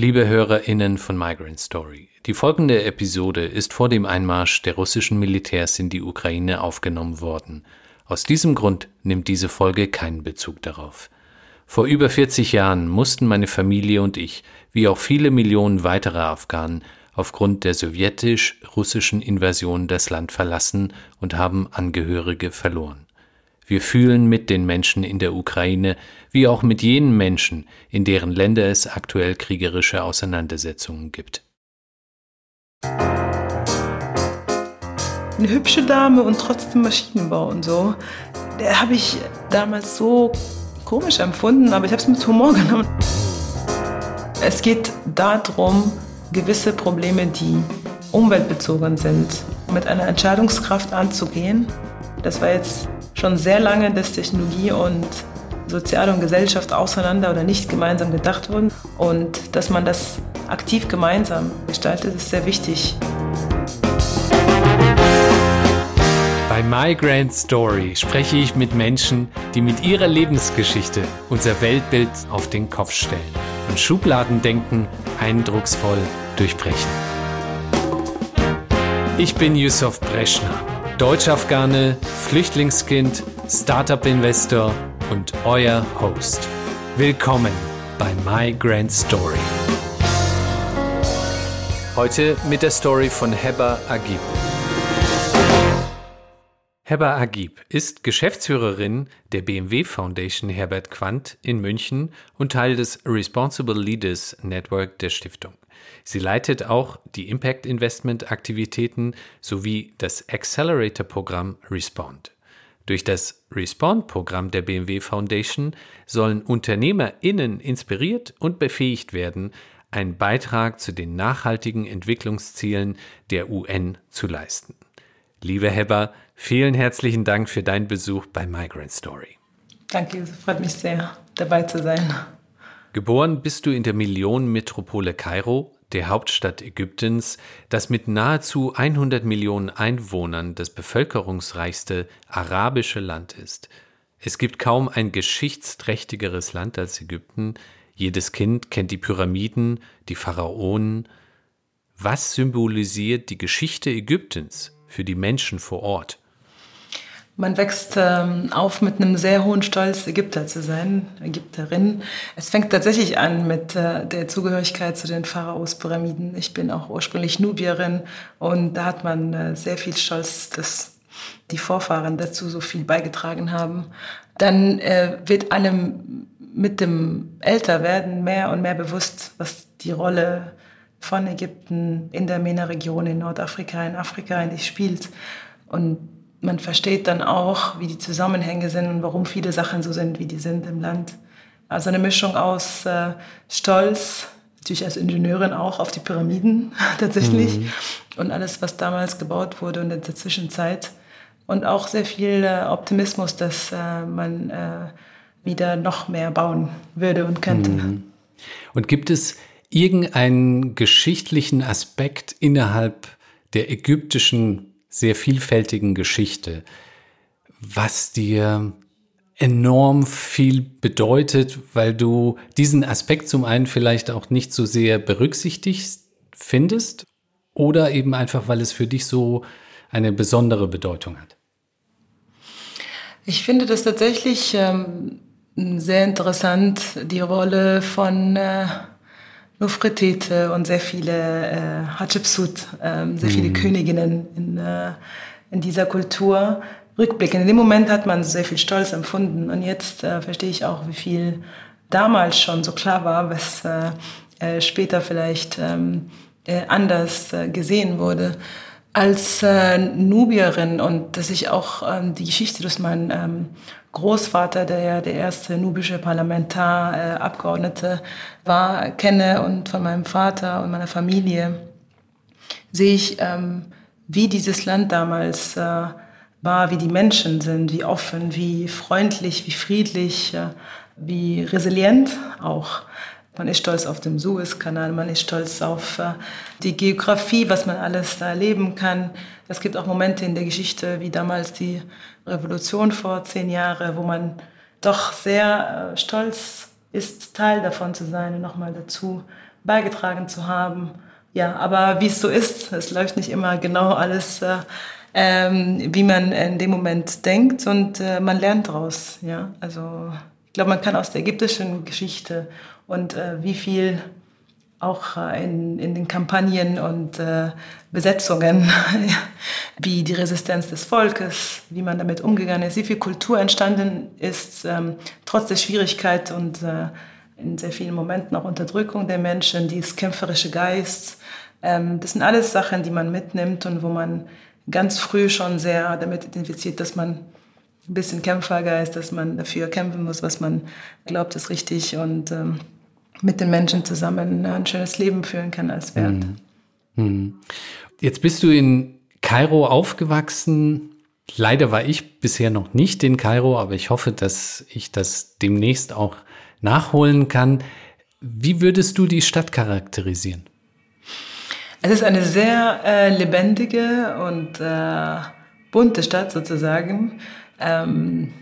Liebe HörerInnen von Migrant Story, die folgende Episode ist vor dem Einmarsch der russischen Militärs in die Ukraine aufgenommen worden. Aus diesem Grund nimmt diese Folge keinen Bezug darauf. Vor über 40 Jahren mussten meine Familie und ich, wie auch viele Millionen weiterer Afghanen, aufgrund der sowjetisch-russischen Invasion das Land verlassen und haben Angehörige verloren. Wir fühlen mit den Menschen in der Ukraine, wie auch mit jenen Menschen, in deren Länder es aktuell kriegerische Auseinandersetzungen gibt. Eine hübsche Dame und trotzdem Maschinenbau und so. Habe ich damals so komisch empfunden, aber ich habe es mit Humor genommen. Es geht darum, gewisse Probleme, die umweltbezogen sind, mit einer Entscheidungskraft anzugehen. Das war jetzt schon sehr lange, dass Technologie und Sozial und Gesellschaft auseinander oder nicht gemeinsam gedacht wurden. Und dass man das aktiv gemeinsam gestaltet, ist sehr wichtig. Bei My Grand Story spreche ich mit Menschen, die mit ihrer Lebensgeschichte unser Weltbild auf den Kopf stellen und Schubladendenken eindrucksvoll durchbrechen. Ich bin Yusuf Breschner Deutsch-Afghane, Flüchtlingskind, Startup-Investor und euer Host. Willkommen bei My Grand Story. Heute mit der Story von Heba Agib. Heba Agib ist Geschäftsführerin der BMW Foundation Herbert Quandt in München und Teil des Responsible Leaders Network der Stiftung. Sie leitet auch die Impact Investment Aktivitäten sowie das Accelerator Programm Respond. Durch das Respond-Programm der BMW Foundation sollen UnternehmerInnen inspiriert und befähigt werden, einen Beitrag zu den nachhaltigen Entwicklungszielen der UN zu leisten. Liebe Heber, vielen herzlichen Dank für deinen Besuch bei Migrant Story. Danke, es freut mich sehr, dabei zu sein. Geboren bist du in der Millionenmetropole Kairo, der Hauptstadt Ägyptens, das mit nahezu 100 Millionen Einwohnern das bevölkerungsreichste arabische Land ist. Es gibt kaum ein geschichtsträchtigeres Land als Ägypten. Jedes Kind kennt die Pyramiden, die Pharaonen. Was symbolisiert die Geschichte Ägyptens für die Menschen vor Ort? Man wächst ähm, auf mit einem sehr hohen Stolz, Ägypter zu sein, Ägypterin. Es fängt tatsächlich an mit äh, der Zugehörigkeit zu den Pharaos-Pyramiden. Ich bin auch ursprünglich Nubierin und da hat man äh, sehr viel Stolz, dass die Vorfahren dazu so viel beigetragen haben. Dann äh, wird einem mit dem Älterwerden mehr und mehr bewusst, was die Rolle von Ägypten in der MENA-Region, in Nordafrika, in Afrika eigentlich spielt. Und man versteht dann auch, wie die Zusammenhänge sind und warum viele Sachen so sind, wie die sind im Land. Also eine Mischung aus äh, Stolz, natürlich als Ingenieurin auch auf die Pyramiden tatsächlich mhm. und alles, was damals gebaut wurde und in der Zwischenzeit. Und auch sehr viel äh, Optimismus, dass äh, man äh, wieder noch mehr bauen würde und könnte. Mhm. Und gibt es irgendeinen geschichtlichen Aspekt innerhalb der ägyptischen sehr vielfältigen Geschichte, was dir enorm viel bedeutet, weil du diesen Aspekt zum einen vielleicht auch nicht so sehr berücksichtigt findest oder eben einfach, weil es für dich so eine besondere Bedeutung hat? Ich finde das tatsächlich ähm, sehr interessant, die Rolle von äh, Nofretete und sehr viele äh, Hatschepsut, äh, sehr viele mhm. Königinnen in, äh, in dieser Kultur rückblicken. In dem Moment hat man sehr viel Stolz empfunden und jetzt äh, verstehe ich auch, wie viel damals schon so klar war, was äh, äh, später vielleicht ähm, äh, anders äh, gesehen wurde. Als äh, Nubierin und dass ich auch ähm, die Geschichte durch meinen ähm, Großvater, der ja der erste nubische Parlamentarabgeordnete äh, war, kenne und von meinem Vater und meiner Familie, sehe ich, ähm, wie dieses Land damals äh, war, wie die Menschen sind, wie offen, wie freundlich, wie friedlich, äh, wie resilient auch. Man ist stolz auf den Suezkanal, man ist stolz auf äh, die Geografie, was man alles da erleben kann. Es gibt auch Momente in der Geschichte, wie damals die Revolution vor zehn Jahren, wo man doch sehr äh, stolz ist, Teil davon zu sein und nochmal dazu beigetragen zu haben. Ja, aber wie es so ist, es läuft nicht immer genau alles, äh, ähm, wie man in dem Moment denkt und äh, man lernt daraus. Ja, also ich glaube, man kann aus der ägyptischen Geschichte und äh, wie viel auch äh, in, in den Kampagnen und äh, Besetzungen, wie die Resistenz des Volkes, wie man damit umgegangen ist, wie viel Kultur entstanden ist, ähm, trotz der Schwierigkeit und äh, in sehr vielen Momenten auch Unterdrückung der Menschen, dieses kämpferische Geist. Ähm, das sind alles Sachen, die man mitnimmt und wo man ganz früh schon sehr damit identifiziert, dass man ein bisschen Kämpfergeist, dass man dafür kämpfen muss, was man glaubt, ist richtig und ähm, mit den Menschen zusammen ein schönes Leben führen kann als Wert. Mhm. Mhm. Jetzt bist du in Kairo aufgewachsen. Leider war ich bisher noch nicht in Kairo, aber ich hoffe, dass ich das demnächst auch nachholen kann. Wie würdest du die Stadt charakterisieren? Es ist eine sehr äh, lebendige und äh, bunte Stadt sozusagen. Ähm,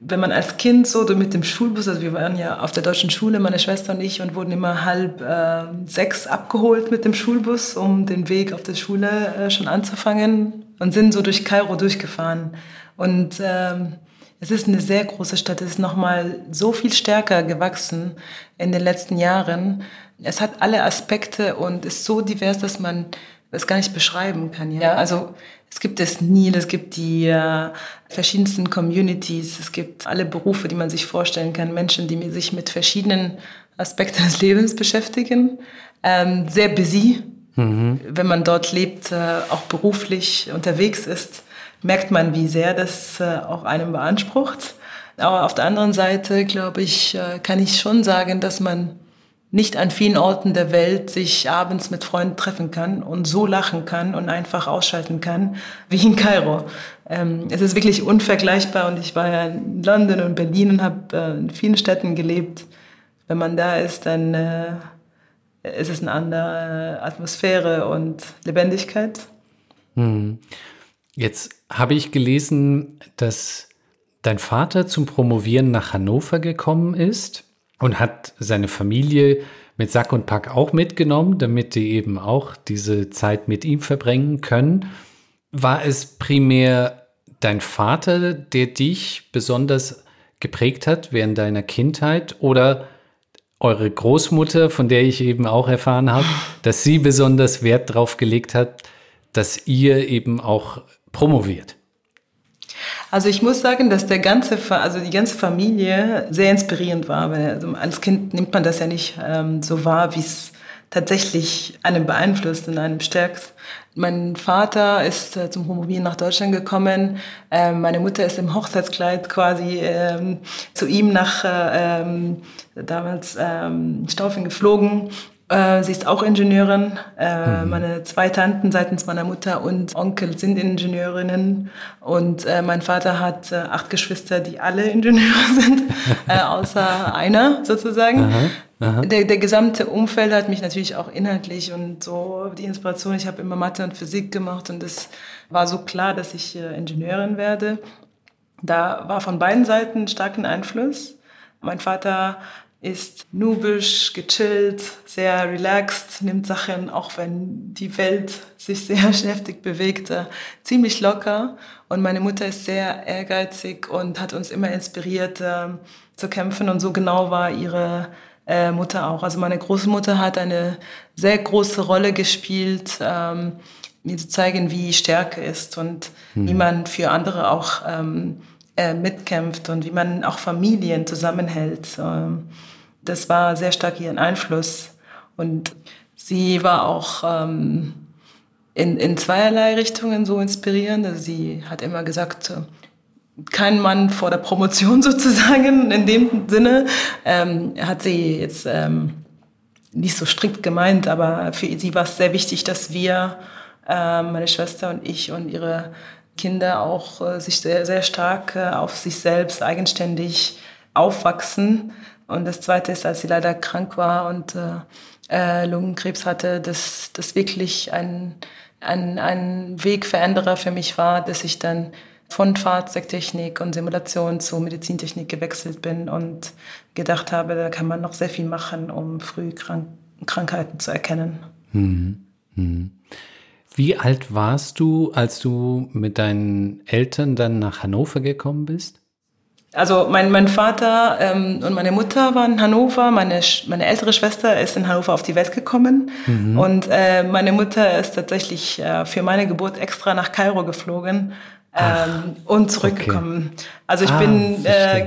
wenn man als Kind so mit dem Schulbus, also wir waren ja auf der deutschen Schule, meine Schwester und ich, und wurden immer halb äh, sechs abgeholt mit dem Schulbus, um den Weg auf der Schule äh, schon anzufangen und sind so durch Kairo durchgefahren. Und ähm, es ist eine sehr große Stadt, es ist nochmal so viel stärker gewachsen in den letzten Jahren. Es hat alle Aspekte und ist so divers, dass man es gar nicht beschreiben kann. Ja? Also es gibt das Nil, es gibt die äh, verschiedensten Communities, es gibt alle Berufe, die man sich vorstellen kann, Menschen, die sich mit verschiedenen Aspekten des Lebens beschäftigen. Ähm, sehr busy, mhm. wenn man dort lebt, äh, auch beruflich unterwegs ist, merkt man, wie sehr das äh, auch einem beansprucht. Aber auf der anderen Seite, glaube ich, äh, kann ich schon sagen, dass man nicht an vielen Orten der Welt sich abends mit Freunden treffen kann und so lachen kann und einfach ausschalten kann wie in Kairo. Ähm, es ist wirklich unvergleichbar und ich war ja in London und Berlin und habe äh, in vielen Städten gelebt. Wenn man da ist, dann äh, ist es eine andere Atmosphäre und Lebendigkeit. Hm. Jetzt habe ich gelesen, dass dein Vater zum Promovieren nach Hannover gekommen ist und hat seine Familie mit Sack und Pack auch mitgenommen, damit die eben auch diese Zeit mit ihm verbringen können. War es primär dein Vater, der dich besonders geprägt hat während deiner Kindheit oder eure Großmutter, von der ich eben auch erfahren habe, dass sie besonders Wert darauf gelegt hat, dass ihr eben auch promoviert? Also ich muss sagen, dass der ganze, also die ganze Familie sehr inspirierend war. Also als Kind nimmt man das ja nicht ähm, so wahr, wie es tatsächlich einen beeinflusst und einen stärkt. Mein Vater ist äh, zum Promovieren nach Deutschland gekommen. Ähm, meine Mutter ist im Hochzeitskleid quasi ähm, zu ihm nach äh, ähm, damals ähm, Staufen geflogen äh, sie ist auch Ingenieurin. Äh, mhm. Meine zwei Tanten seitens meiner Mutter und Onkel sind Ingenieurinnen. Und äh, mein Vater hat äh, acht Geschwister, die alle Ingenieure sind, äh, außer einer sozusagen. Aha. Aha. Der, der gesamte Umfeld hat mich natürlich auch inhaltlich und so die Inspiration. Ich habe immer Mathe und Physik gemacht und es war so klar, dass ich Ingenieurin werde. Da war von beiden Seiten starken Einfluss. Mein Vater ist nubisch, gechillt, sehr relaxed, nimmt Sachen, auch wenn die Welt sich sehr heftig bewegt, ziemlich locker. Und meine Mutter ist sehr ehrgeizig und hat uns immer inspiriert äh, zu kämpfen. Und so genau war ihre äh, Mutter auch. Also meine Großmutter hat eine sehr große Rolle gespielt, ähm, mir zu zeigen, wie Stärke ist und hm. wie man für andere auch ähm, äh, mitkämpft und wie man auch Familien zusammenhält. Das war sehr stark ihren Einfluss. Und sie war auch ähm, in, in zweierlei Richtungen so inspirierend. Also sie hat immer gesagt, kein Mann vor der Promotion sozusagen, in dem Sinne. Ähm, hat sie jetzt ähm, nicht so strikt gemeint, aber für sie war es sehr wichtig, dass wir, äh, meine Schwester und ich und ihre Kinder auch äh, sich sehr, sehr stark äh, auf sich selbst eigenständig aufwachsen. Und das Zweite ist, als sie leider krank war und äh, äh, Lungenkrebs hatte, dass das wirklich ein, ein, ein Wegveränderer für mich war, dass ich dann von Fahrzeugtechnik und Simulation zu Medizintechnik gewechselt bin und gedacht habe, da kann man noch sehr viel machen, um früh Krank Krankheiten zu erkennen. Hm. Hm. Wie alt warst du, als du mit deinen Eltern dann nach Hannover gekommen bist? Also mein, mein Vater ähm, und meine Mutter waren in Hannover. Meine, meine ältere Schwester ist in Hannover auf die Welt gekommen. Mhm. Und äh, meine Mutter ist tatsächlich äh, für meine Geburt extra nach Kairo geflogen ähm, und zurückgekommen. Okay. Also ich ah, bin, äh,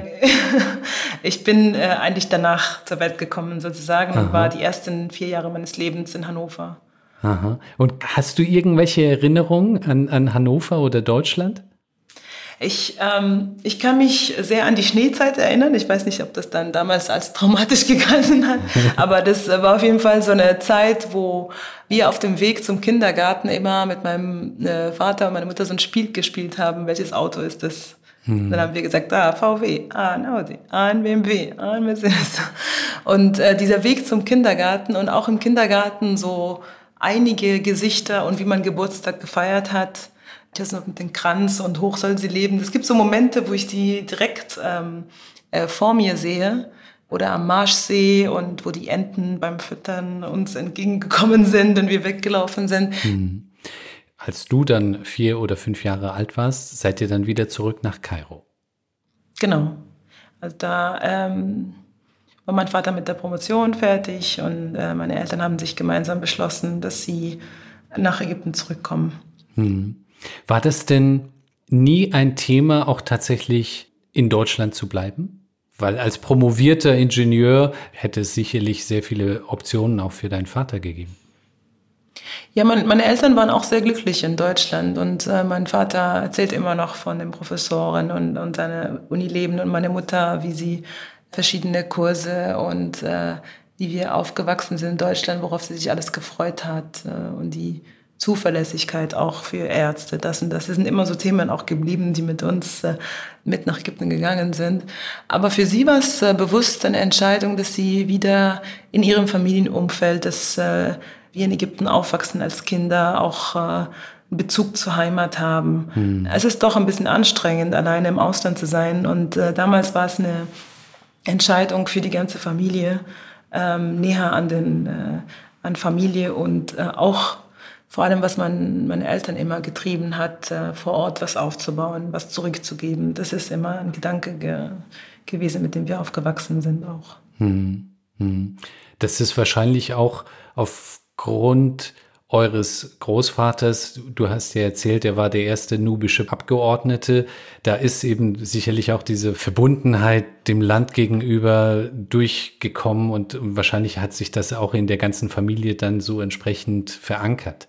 ich bin äh, eigentlich danach zur Welt gekommen sozusagen Aha. und war die ersten vier Jahre meines Lebens in Hannover. Aha. Und hast du irgendwelche Erinnerungen an, an Hannover oder Deutschland? Ich, ähm, ich kann mich sehr an die Schneezeit erinnern. Ich weiß nicht, ob das dann damals als traumatisch gegangen hat, aber das war auf jeden Fall so eine Zeit, wo wir auf dem Weg zum Kindergarten immer mit meinem äh, Vater und meiner Mutter so ein Spiel gespielt haben. Welches Auto ist das? Hm. Dann haben wir gesagt, ah, VW, ah, ein Audi, ah, ein BMW, ah, ein Mercedes. Und äh, dieser Weg zum Kindergarten und auch im Kindergarten so einige Gesichter und wie man Geburtstag gefeiert hat, das noch mit dem Kranz und hoch soll sie leben. Es gibt so Momente, wo ich die direkt ähm, äh, vor mir sehe oder am Marschsee und wo die Enten beim Füttern uns entgegengekommen sind und wir weggelaufen sind. Hm. Als du dann vier oder fünf Jahre alt warst, seid ihr dann wieder zurück nach Kairo. Genau. Also da ähm, war mein Vater mit der Promotion fertig und äh, meine Eltern haben sich gemeinsam beschlossen, dass sie nach Ägypten zurückkommen. Hm. War das denn nie ein Thema, auch tatsächlich in Deutschland zu bleiben? Weil als promovierter Ingenieur hätte es sicherlich sehr viele Optionen auch für deinen Vater gegeben. Ja, mein, meine Eltern waren auch sehr glücklich in Deutschland und äh, mein Vater erzählt immer noch von den Professoren und, und seine Unileben und meine Mutter, wie sie verschiedene Kurse und äh, wie wir aufgewachsen sind in Deutschland, worauf sie sich alles gefreut hat äh, und die Zuverlässigkeit auch für Ärzte, das und das. Das sind immer so Themen auch geblieben, die mit uns äh, mit nach Ägypten gegangen sind. Aber für sie war es äh, bewusst eine Entscheidung, dass sie wieder in ihrem Familienumfeld, dass äh, wir in Ägypten aufwachsen als Kinder, auch äh, Bezug zur Heimat haben. Hm. Es ist doch ein bisschen anstrengend, alleine im Ausland zu sein. Und äh, damals war es eine Entscheidung für die ganze Familie, ähm, näher an den äh, an Familie und äh, auch vor allem, was man, meine Eltern immer getrieben hat, äh, vor Ort was aufzubauen, was zurückzugeben. Das ist immer ein Gedanke ge gewesen, mit dem wir aufgewachsen sind auch. Hm, hm. Das ist wahrscheinlich auch aufgrund eures Großvaters, du hast ja erzählt, er war der erste nubische Abgeordnete. Da ist eben sicherlich auch diese Verbundenheit dem Land gegenüber durchgekommen und wahrscheinlich hat sich das auch in der ganzen Familie dann so entsprechend verankert.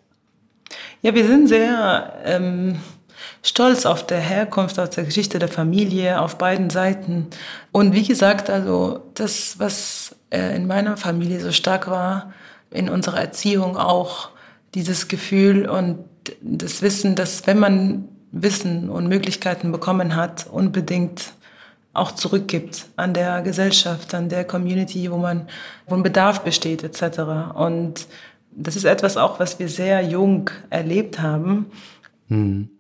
Ja, wir sind sehr ähm, stolz auf der Herkunft, auf der Geschichte der Familie, auf beiden Seiten. Und wie gesagt, also das, was äh, in meiner Familie so stark war, in unserer Erziehung auch dieses Gefühl und das Wissen, dass wenn man Wissen und Möglichkeiten bekommen hat, unbedingt auch zurückgibt an der Gesellschaft, an der Community, wo man, wo ein Bedarf besteht, etc. Und das ist etwas auch, was wir sehr jung erlebt haben. Hm.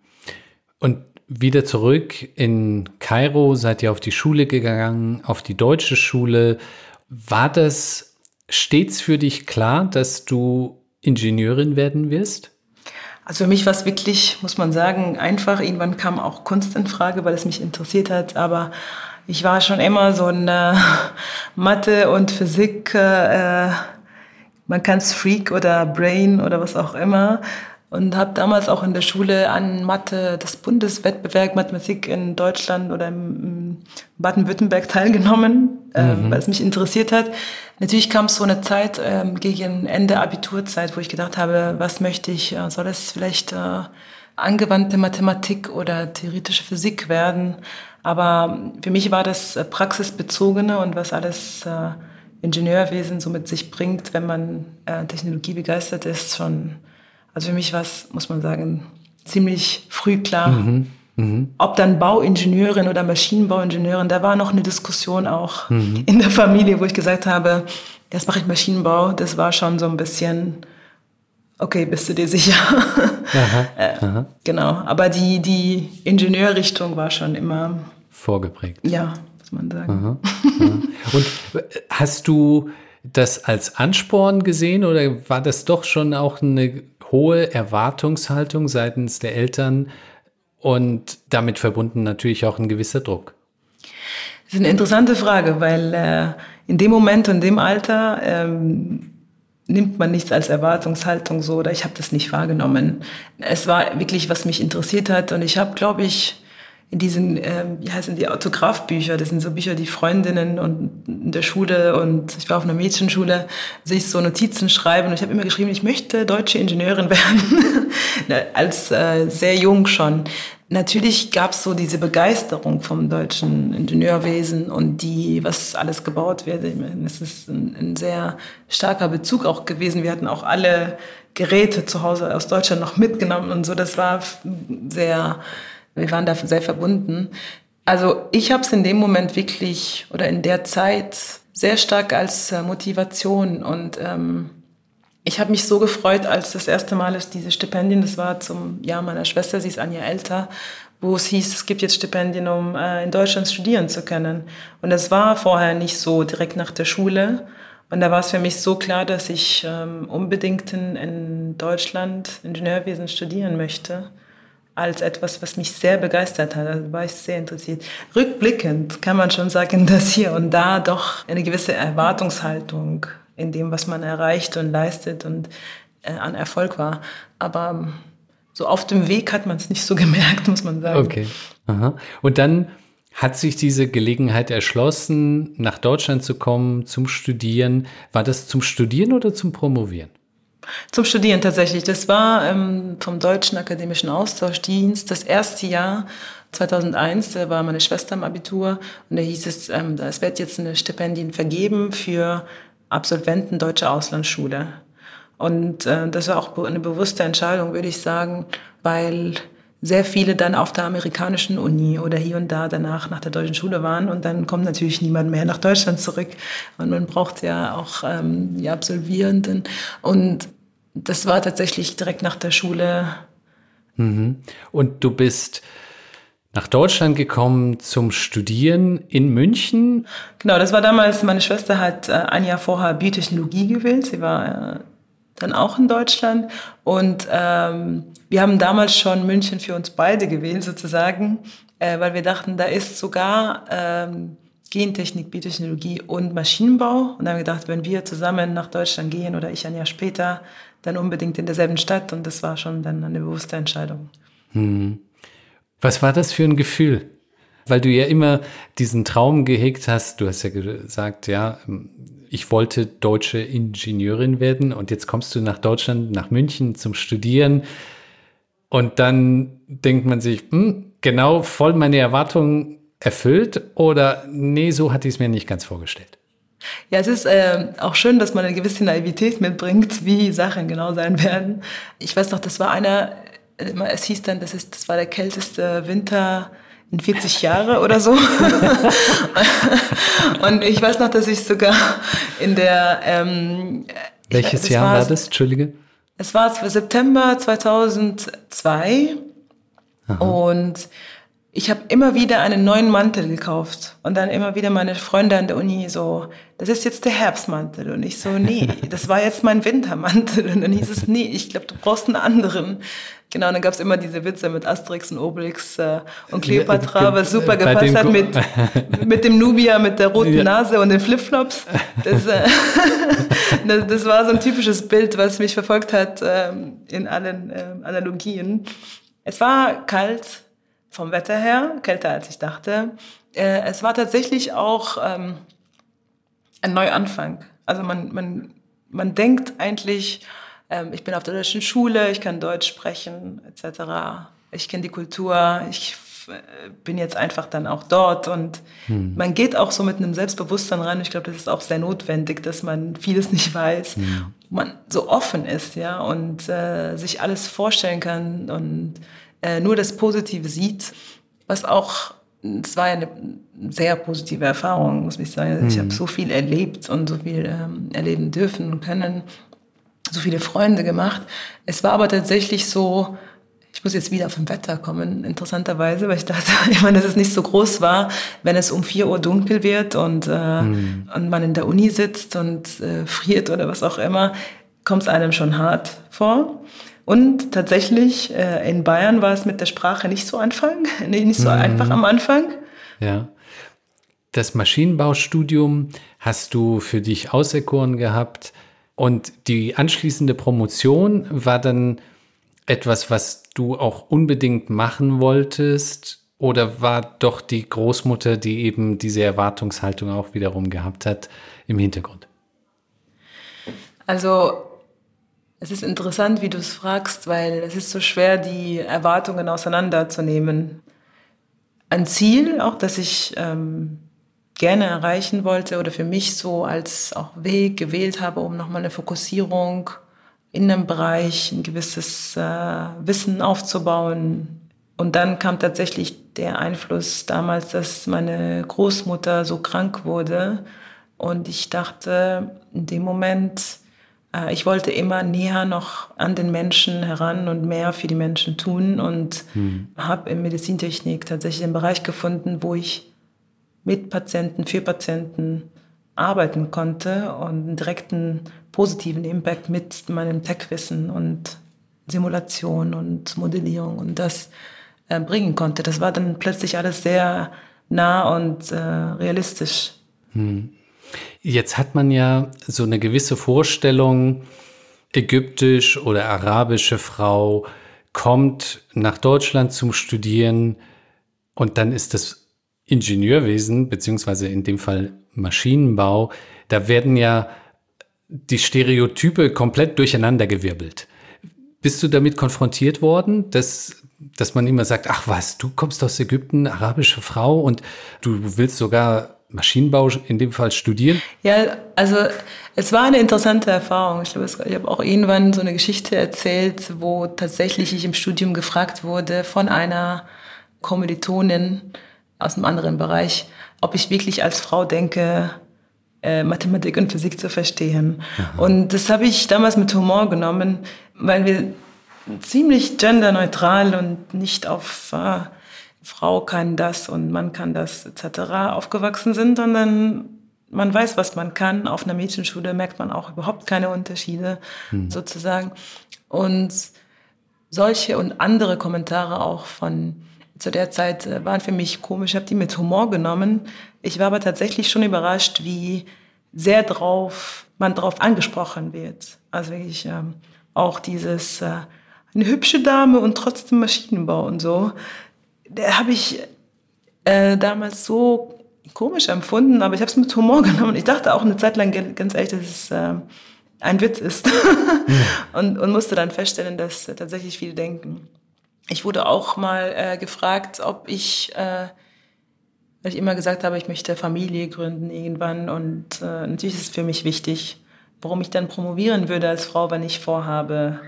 Und wieder zurück in Kairo, seid ihr auf die Schule gegangen, auf die deutsche Schule. War das stets für dich klar, dass du Ingenieurin werden wirst? Also für mich war es wirklich, muss man sagen, einfach. Irgendwann kam auch Kunst in Frage, weil es mich interessiert hat. Aber ich war schon immer so ein äh, Mathe und Physik äh, man kann es Freak oder Brain oder was auch immer. Und habe damals auch in der Schule an Mathe, das Bundeswettbewerb Mathematik in Deutschland oder im Baden-Württemberg teilgenommen, äh, mhm. weil es mich interessiert hat. Natürlich kam es so eine Zeit ähm, gegen Ende Abiturzeit, wo ich gedacht habe, was möchte ich? Äh, soll es vielleicht äh, angewandte Mathematik oder theoretische Physik werden? Aber für mich war das äh, praxisbezogene und was alles äh, Ingenieurwesen so mit sich bringt, wenn man äh, Technologie begeistert ist, schon, also für mich war es, muss man sagen, ziemlich früh klar. Mhm. Mhm. Ob dann Bauingenieurin oder Maschinenbauingenieurin, da war noch eine Diskussion auch mhm. in der Familie, wo ich gesagt habe, jetzt mache ich Maschinenbau. Das war schon so ein bisschen okay, bist du dir sicher? Aha, äh, aha. Genau, aber die, die Ingenieurrichtung war schon immer vorgeprägt. Ja, muss man sagen. Aha, Und hast du das als Ansporn gesehen oder war das doch schon auch eine hohe Erwartungshaltung seitens der Eltern und damit verbunden natürlich auch ein gewisser Druck? Das ist eine interessante Frage, weil äh, in dem Moment und dem Alter ähm, nimmt man nichts als Erwartungshaltung so oder ich habe das nicht wahrgenommen. Es war wirklich, was mich interessiert hat und ich habe, glaube ich, in diesen, ähm, wie heißen die, Autografbücher, das sind so Bücher, die Freundinnen und in der Schule und ich war auf einer Mädchenschule, sich so Notizen schreiben und ich habe immer geschrieben, ich möchte deutsche Ingenieurin werden, als äh, sehr jung schon. Natürlich gab es so diese Begeisterung vom deutschen Ingenieurwesen und die, was alles gebaut wird. Es ist ein, ein sehr starker Bezug auch gewesen. Wir hatten auch alle Geräte zu Hause aus Deutschland noch mitgenommen und so. Das war sehr wir waren da sehr verbunden. Also ich habe es in dem Moment wirklich oder in der Zeit sehr stark als äh, Motivation und ähm, ich habe mich so gefreut, als das erste Mal ist diese Stipendien, das war zum Jahr meiner Schwester, sie ist ein Jahr älter, wo es hieß, es gibt jetzt Stipendien, um äh, in Deutschland studieren zu können. Und das war vorher nicht so direkt nach der Schule. Und da war es für mich so klar, dass ich ähm, unbedingt in, in Deutschland Ingenieurwesen studieren möchte als etwas, was mich sehr begeistert hat. Also war ich sehr interessiert. Rückblickend kann man schon sagen, dass hier und da doch eine gewisse Erwartungshaltung in dem, was man erreicht und leistet und äh, an Erfolg war. Aber so auf dem Weg hat man es nicht so gemerkt, muss man sagen. Okay. Aha. Und dann hat sich diese Gelegenheit erschlossen, nach Deutschland zu kommen, zum Studieren. War das zum Studieren oder zum Promovieren? Zum Studieren tatsächlich. Das war ähm, vom Deutschen Akademischen Austauschdienst das erste Jahr 2001. Da war meine Schwester im Abitur und da hieß es, ähm, es wird jetzt eine Stipendien vergeben für Absolventen deutscher Auslandsschule. Und äh, das war auch eine bewusste Entscheidung, würde ich sagen, weil sehr viele dann auf der amerikanischen Uni oder hier und da danach nach der deutschen Schule waren und dann kommt natürlich niemand mehr nach Deutschland zurück und man braucht ja auch ähm, die Absolvierenden und das war tatsächlich direkt nach der Schule. Mhm. Und du bist nach Deutschland gekommen zum Studieren in München? Genau, das war damals, meine Schwester hat äh, ein Jahr vorher Biotechnologie gewählt. Sie war äh, dann auch in Deutschland. Und ähm, wir haben damals schon München für uns beide gewählt, sozusagen, äh, weil wir dachten, da ist sogar ähm, Gentechnik, Biotechnologie und Maschinenbau. Und dann haben wir gedacht, wenn wir zusammen nach Deutschland gehen oder ich ein Jahr später, dann unbedingt in derselben Stadt. Und das war schon dann eine bewusste Entscheidung. Hm. Was war das für ein Gefühl? Weil du ja immer diesen Traum gehegt hast. Du hast ja gesagt, ja, ich wollte deutsche Ingenieurin werden und jetzt kommst du nach Deutschland, nach München zum Studieren und dann denkt man sich, hm, genau voll meine Erwartungen erfüllt oder nee, so hatte ich es mir nicht ganz vorgestellt. Ja, es ist äh, auch schön, dass man eine gewisse Naivität mitbringt, wie Sachen genau sein werden. Ich weiß noch, das war einer, äh, es hieß dann, das, ist, das war der kälteste Winter in 40 Jahre oder so. und ich weiß noch, dass ich sogar in der... Ähm, Welches Jahr war, war das? Entschuldige. Es war September 2002 Aha. und ich habe immer wieder einen neuen Mantel gekauft und dann immer wieder meine Freunde an der Uni so, das ist jetzt der Herbstmantel und ich so, nee, das war jetzt mein Wintermantel und dann hieß es, nee, ich glaube, du brauchst einen anderen. Genau, und dann gab's immer diese Witze mit Asterix und Obelix äh, und Cleopatra, was super gepasst hat mit, mit dem Nubia, mit der roten ja. Nase und den Flipflops. Das, äh, das, war so ein typisches Bild, was mich verfolgt hat äh, in allen äh, Analogien. Es war kalt vom Wetter her, kälter als ich dachte. Äh, es war tatsächlich auch ähm, ein Neuanfang. Also man, man, man denkt eigentlich, ähm, ich bin auf der deutschen Schule, ich kann Deutsch sprechen, etc. Ich kenne die Kultur, ich äh, bin jetzt einfach dann auch dort und hm. man geht auch so mit einem Selbstbewusstsein rein. Ich glaube, das ist auch sehr notwendig, dass man vieles nicht weiß, hm. man so offen ist, ja, und äh, sich alles vorstellen kann und äh, nur das Positive sieht, was auch es war eine sehr positive Erfahrung, muss ich sagen. Ich hm. habe so viel erlebt und so viel ähm, erleben dürfen und können. So viele Freunde gemacht. Es war aber tatsächlich so, ich muss jetzt wieder auf dem Wetter kommen, interessanterweise, weil ich dachte, ich meine, dass es nicht so groß war, wenn es um vier Uhr dunkel wird und, äh, mhm. und man in der Uni sitzt und äh, friert oder was auch immer, kommt es einem schon hart vor. Und tatsächlich, äh, in Bayern war es mit der Sprache nicht so Anfang, nicht so mhm. einfach am Anfang. Ja. Das Maschinenbaustudium hast du für dich auserkoren gehabt und die anschließende Promotion war dann etwas, was du auch unbedingt machen wolltest? Oder war doch die Großmutter, die eben diese Erwartungshaltung auch wiederum gehabt hat, im Hintergrund? Also es ist interessant, wie du es fragst, weil es ist so schwer, die Erwartungen auseinanderzunehmen. Ein Ziel, auch das ich ähm, gerne erreichen wollte oder für mich so als auch Weg gewählt habe, um nochmal eine Fokussierung in einem Bereich ein gewisses äh, Wissen aufzubauen. Und dann kam tatsächlich der Einfluss damals, dass meine Großmutter so krank wurde. Und ich dachte in dem Moment, äh, ich wollte immer näher noch an den Menschen heran und mehr für die Menschen tun. Und hm. habe in Medizintechnik tatsächlich einen Bereich gefunden, wo ich mit Patienten, für Patienten arbeiten konnte und einen direkten positiven Impact mit meinem Tech-Wissen und Simulation und Modellierung und das äh, bringen konnte. Das war dann plötzlich alles sehr nah und äh, realistisch. Hm. Jetzt hat man ja so eine gewisse Vorstellung, ägyptisch oder arabische Frau kommt nach Deutschland zum Studieren und dann ist das Ingenieurwesen, beziehungsweise in dem Fall Maschinenbau, da werden ja die Stereotype komplett durcheinandergewirbelt. Bist du damit konfrontiert worden, dass, dass man immer sagt, ach was, du kommst aus Ägypten, arabische Frau und du willst sogar Maschinenbau in dem Fall studieren? Ja, also es war eine interessante Erfahrung. Ich glaube, ich habe auch irgendwann so eine Geschichte erzählt, wo tatsächlich ich im Studium gefragt wurde von einer Kommilitonin aus einem anderen Bereich, ob ich wirklich als Frau denke, äh, Mathematik und Physik zu verstehen. Aha. Und das habe ich damals mit Humor genommen, weil wir ziemlich genderneutral und nicht auf äh, Frau kann das und Mann kann das etc. aufgewachsen sind, sondern man weiß, was man kann. Auf einer Mädchenschule merkt man auch überhaupt keine Unterschiede hm. sozusagen. Und solche und andere Kommentare auch von zu der Zeit äh, waren für mich komisch. Ich habe die mit Humor genommen. Ich war aber tatsächlich schon überrascht, wie sehr drauf man drauf angesprochen wird. Also wirklich ähm, auch dieses äh, eine hübsche Dame und trotzdem Maschinenbau und so. Da habe ich äh, damals so komisch empfunden, aber ich habe es mit Humor genommen. Ich dachte auch eine Zeit lang ganz ehrlich, dass es äh, ein Witz ist und, und musste dann feststellen, dass tatsächlich viele denken. Ich wurde auch mal äh, gefragt, ob ich, äh, weil ich immer gesagt habe, ich möchte Familie gründen irgendwann. Und äh, natürlich ist es für mich wichtig, warum ich dann promovieren würde als Frau, wenn ich vorhabe,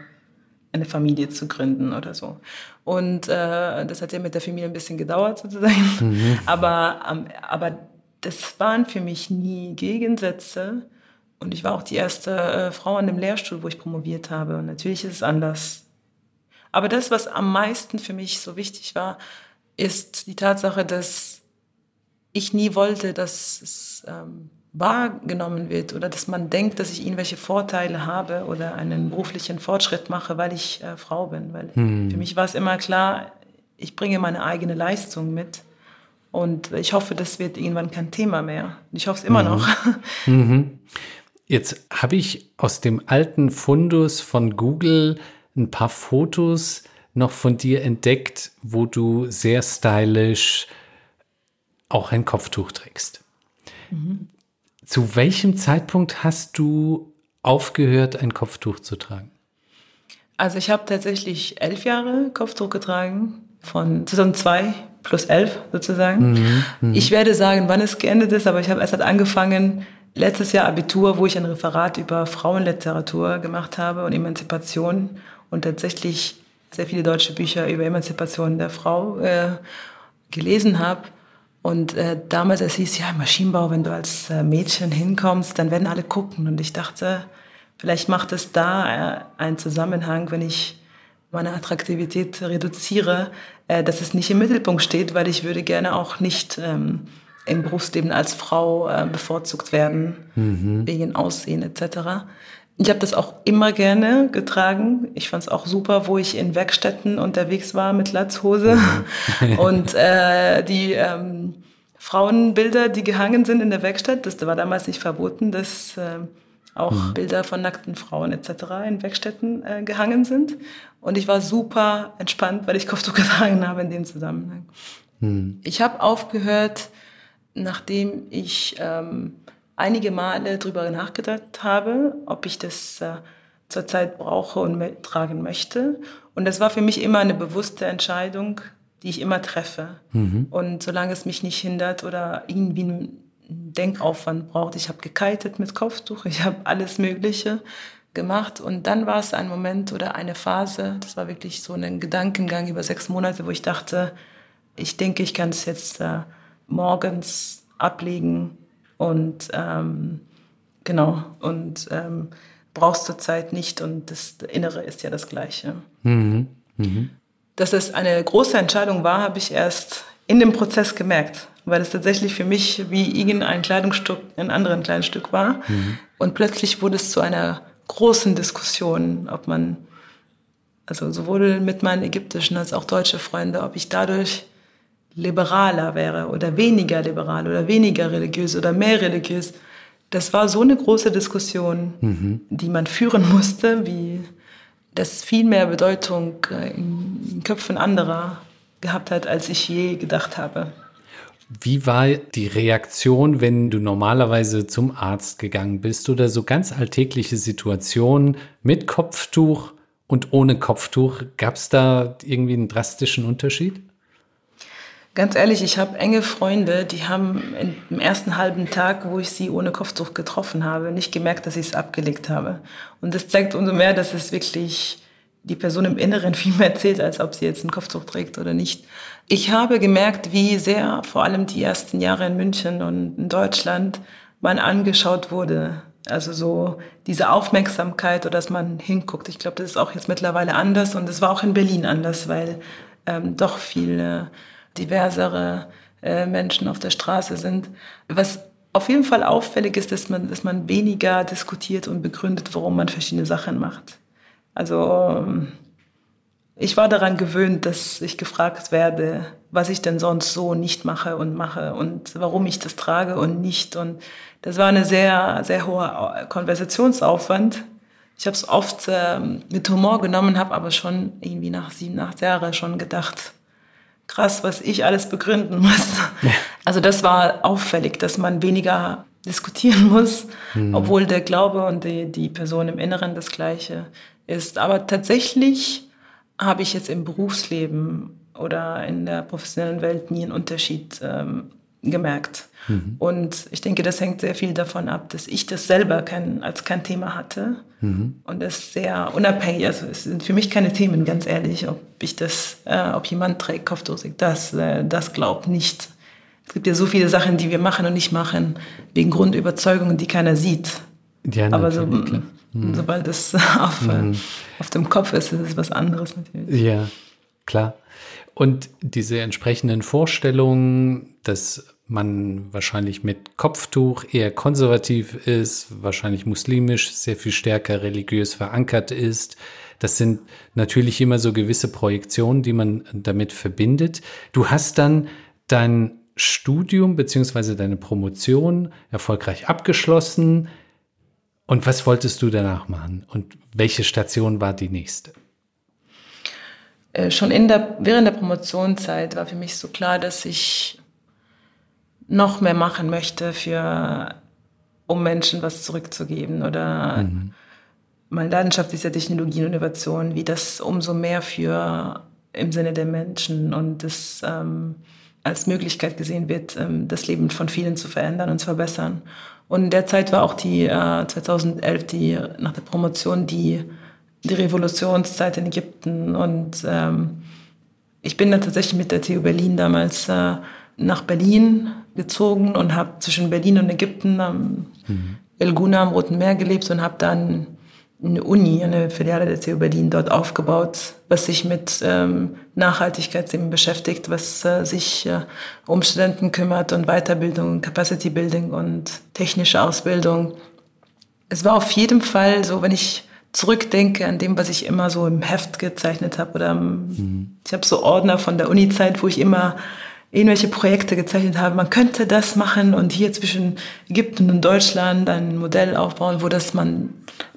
eine Familie zu gründen oder so. Und äh, das hat ja mit der Familie ein bisschen gedauert sozusagen. Mhm. Aber, ähm, aber das waren für mich nie Gegensätze. Und ich war auch die erste äh, Frau an dem Lehrstuhl, wo ich promoviert habe. Und natürlich ist es anders aber das, was am meisten für mich so wichtig war, ist die Tatsache, dass ich nie wollte, dass es ähm, wahrgenommen wird oder dass man denkt, dass ich irgendwelche Vorteile habe oder einen beruflichen Fortschritt mache, weil ich äh, Frau bin. Weil hm. für mich war es immer klar, ich bringe meine eigene Leistung mit. Und ich hoffe, das wird irgendwann kein Thema mehr. Ich hoffe es immer mhm. noch. Mhm. Jetzt habe ich aus dem alten Fundus von Google ein paar Fotos noch von dir entdeckt, wo du sehr stylisch auch ein Kopftuch trägst. Mhm. Zu welchem Zeitpunkt hast du aufgehört, ein Kopftuch zu tragen? Also ich habe tatsächlich elf Jahre Kopftuch getragen, von 2002 plus elf sozusagen. Mhm, mh. Ich werde sagen, wann es geendet ist, aber ich habe erst halt angefangen, letztes Jahr Abitur, wo ich ein Referat über Frauenliteratur gemacht habe und Emanzipation und tatsächlich sehr viele deutsche Bücher über Emanzipation der Frau äh, gelesen habe. Und äh, damals, es hieß, ja, Maschinenbau, wenn du als äh, Mädchen hinkommst, dann werden alle gucken. Und ich dachte, vielleicht macht es da äh, einen Zusammenhang, wenn ich meine Attraktivität reduziere, äh, dass es nicht im Mittelpunkt steht, weil ich würde gerne auch nicht ähm, im Berufsleben als Frau äh, bevorzugt werden, mhm. wegen Aussehen etc. Ich habe das auch immer gerne getragen. Ich fand es auch super, wo ich in Werkstätten unterwegs war mit Latzhose. Mhm. und äh, die ähm, Frauenbilder, die gehangen sind in der Werkstatt, das war damals nicht verboten, dass äh, auch mhm. Bilder von nackten Frauen etc. in Werkstätten äh, gehangen sind. Und ich war super entspannt, weil ich Kopftuch getragen habe in dem Zusammenhang. Mhm. Ich habe aufgehört, nachdem ich ähm, einige Male darüber nachgedacht habe, ob ich das äh, zurzeit brauche und tragen möchte. Und das war für mich immer eine bewusste Entscheidung, die ich immer treffe. Mhm. Und solange es mich nicht hindert oder irgendwie einen Denkaufwand braucht, ich habe gekitet mit Kopftuch, ich habe alles Mögliche gemacht. Und dann war es ein Moment oder eine Phase, das war wirklich so ein Gedankengang über sechs Monate, wo ich dachte, ich denke, ich kann es jetzt äh, morgens ablegen und ähm, genau und ähm, brauchst du Zeit nicht und das Innere ist ja das Gleiche. Mhm. Mhm. Dass es eine große Entscheidung war, habe ich erst in dem Prozess gemerkt, weil es tatsächlich für mich wie irgendein Kleidungsstück, ein anderes Kleidungsstück war. Mhm. Und plötzlich wurde es zu einer großen Diskussion, ob man, also sowohl mit meinen ägyptischen als auch deutsche Freunden, ob ich dadurch liberaler wäre oder weniger liberal oder weniger religiös oder mehr religiös. Das war so eine große Diskussion, mhm. die man führen musste, wie das viel mehr Bedeutung äh, in Köpfen anderer gehabt hat, als ich je gedacht habe. Wie war die Reaktion, wenn du normalerweise zum Arzt gegangen bist oder so ganz alltägliche Situationen mit Kopftuch und ohne Kopftuch? Gab es da irgendwie einen drastischen Unterschied? Ganz ehrlich, ich habe enge Freunde, die haben im ersten halben Tag, wo ich sie ohne Kopftuch getroffen habe, nicht gemerkt, dass ich es abgelegt habe. Und das zeigt umso mehr, dass es wirklich die Person im Inneren viel mehr zählt, als ob sie jetzt ein Kopftuch trägt oder nicht. Ich habe gemerkt, wie sehr vor allem die ersten Jahre in München und in Deutschland man angeschaut wurde. Also so diese Aufmerksamkeit oder dass man hinguckt. Ich glaube, das ist auch jetzt mittlerweile anders und es war auch in Berlin anders, weil ähm, doch viele diversere äh, Menschen auf der Straße sind. Was auf jeden Fall auffällig ist, dass man, dass man weniger diskutiert und begründet, warum man verschiedene Sachen macht. Also ähm, ich war daran gewöhnt, dass ich gefragt werde, was ich denn sonst so nicht mache und mache und warum ich das trage und nicht. Und das war eine sehr, sehr hohe Konversationsaufwand. Ich habe es oft ähm, mit Humor genommen, habe aber schon irgendwie nach sieben, acht Jahren schon gedacht, krass, was ich alles begründen muss. Also das war auffällig, dass man weniger diskutieren muss, mhm. obwohl der Glaube und die, die Person im Inneren das Gleiche ist. Aber tatsächlich habe ich jetzt im Berufsleben oder in der professionellen Welt nie einen Unterschied ähm, gemerkt. Mhm. Und ich denke, das hängt sehr viel davon ab, dass ich das selber kein, als kein Thema hatte. Mhm. Und es sehr unabhängig, also es sind für mich keine Themen, ganz ehrlich, ob ich das, äh, ob jemand trägt Kopfdosig, das, äh, das glaubt nicht. Es gibt ja so viele Sachen, die wir machen und nicht machen, wegen Grundüberzeugungen, die keiner sieht. Ja, Aber so, mhm. sobald es auf, mhm. auf dem Kopf ist, ist es was anderes natürlich. Ja, klar. Und diese entsprechenden Vorstellungen, dass man wahrscheinlich mit Kopftuch eher konservativ ist, wahrscheinlich muslimisch sehr viel stärker religiös verankert ist. Das sind natürlich immer so gewisse Projektionen, die man damit verbindet. Du hast dann dein Studium beziehungsweise deine Promotion erfolgreich abgeschlossen. Und was wolltest du danach machen? Und welche Station war die nächste? Äh, schon in der, während der Promotionszeit war für mich so klar, dass ich noch mehr machen möchte für, um Menschen was zurückzugeben oder mhm. meine Leidenschaft ist ja Technologie und Innovation, wie das umso mehr für im Sinne der Menschen und das ähm, als Möglichkeit gesehen wird, ähm, das Leben von vielen zu verändern und zu verbessern. Und in der Zeit war auch die äh, 2011 die nach der Promotion die die Revolutionszeit in Ägypten und ähm, ich bin dann tatsächlich mit der TU Berlin damals äh, nach Berlin gezogen und habe zwischen Berlin und Ägypten am mhm. El Guna am Roten Meer gelebt und habe dann eine Uni, eine Filiale der TU Berlin dort aufgebaut, was sich mit ähm, Nachhaltigkeitsthemen beschäftigt, was äh, sich äh, um Studenten kümmert und Weiterbildung, Capacity Building und technische Ausbildung. Es war auf jeden Fall so, wenn ich zurückdenke an dem, was ich immer so im Heft gezeichnet habe oder mhm. ich habe so Ordner von der Uni-Zeit, wo ich immer irgendwelche Projekte gezeichnet habe. Man könnte das machen und hier zwischen Ägypten und Deutschland ein Modell aufbauen, wo das man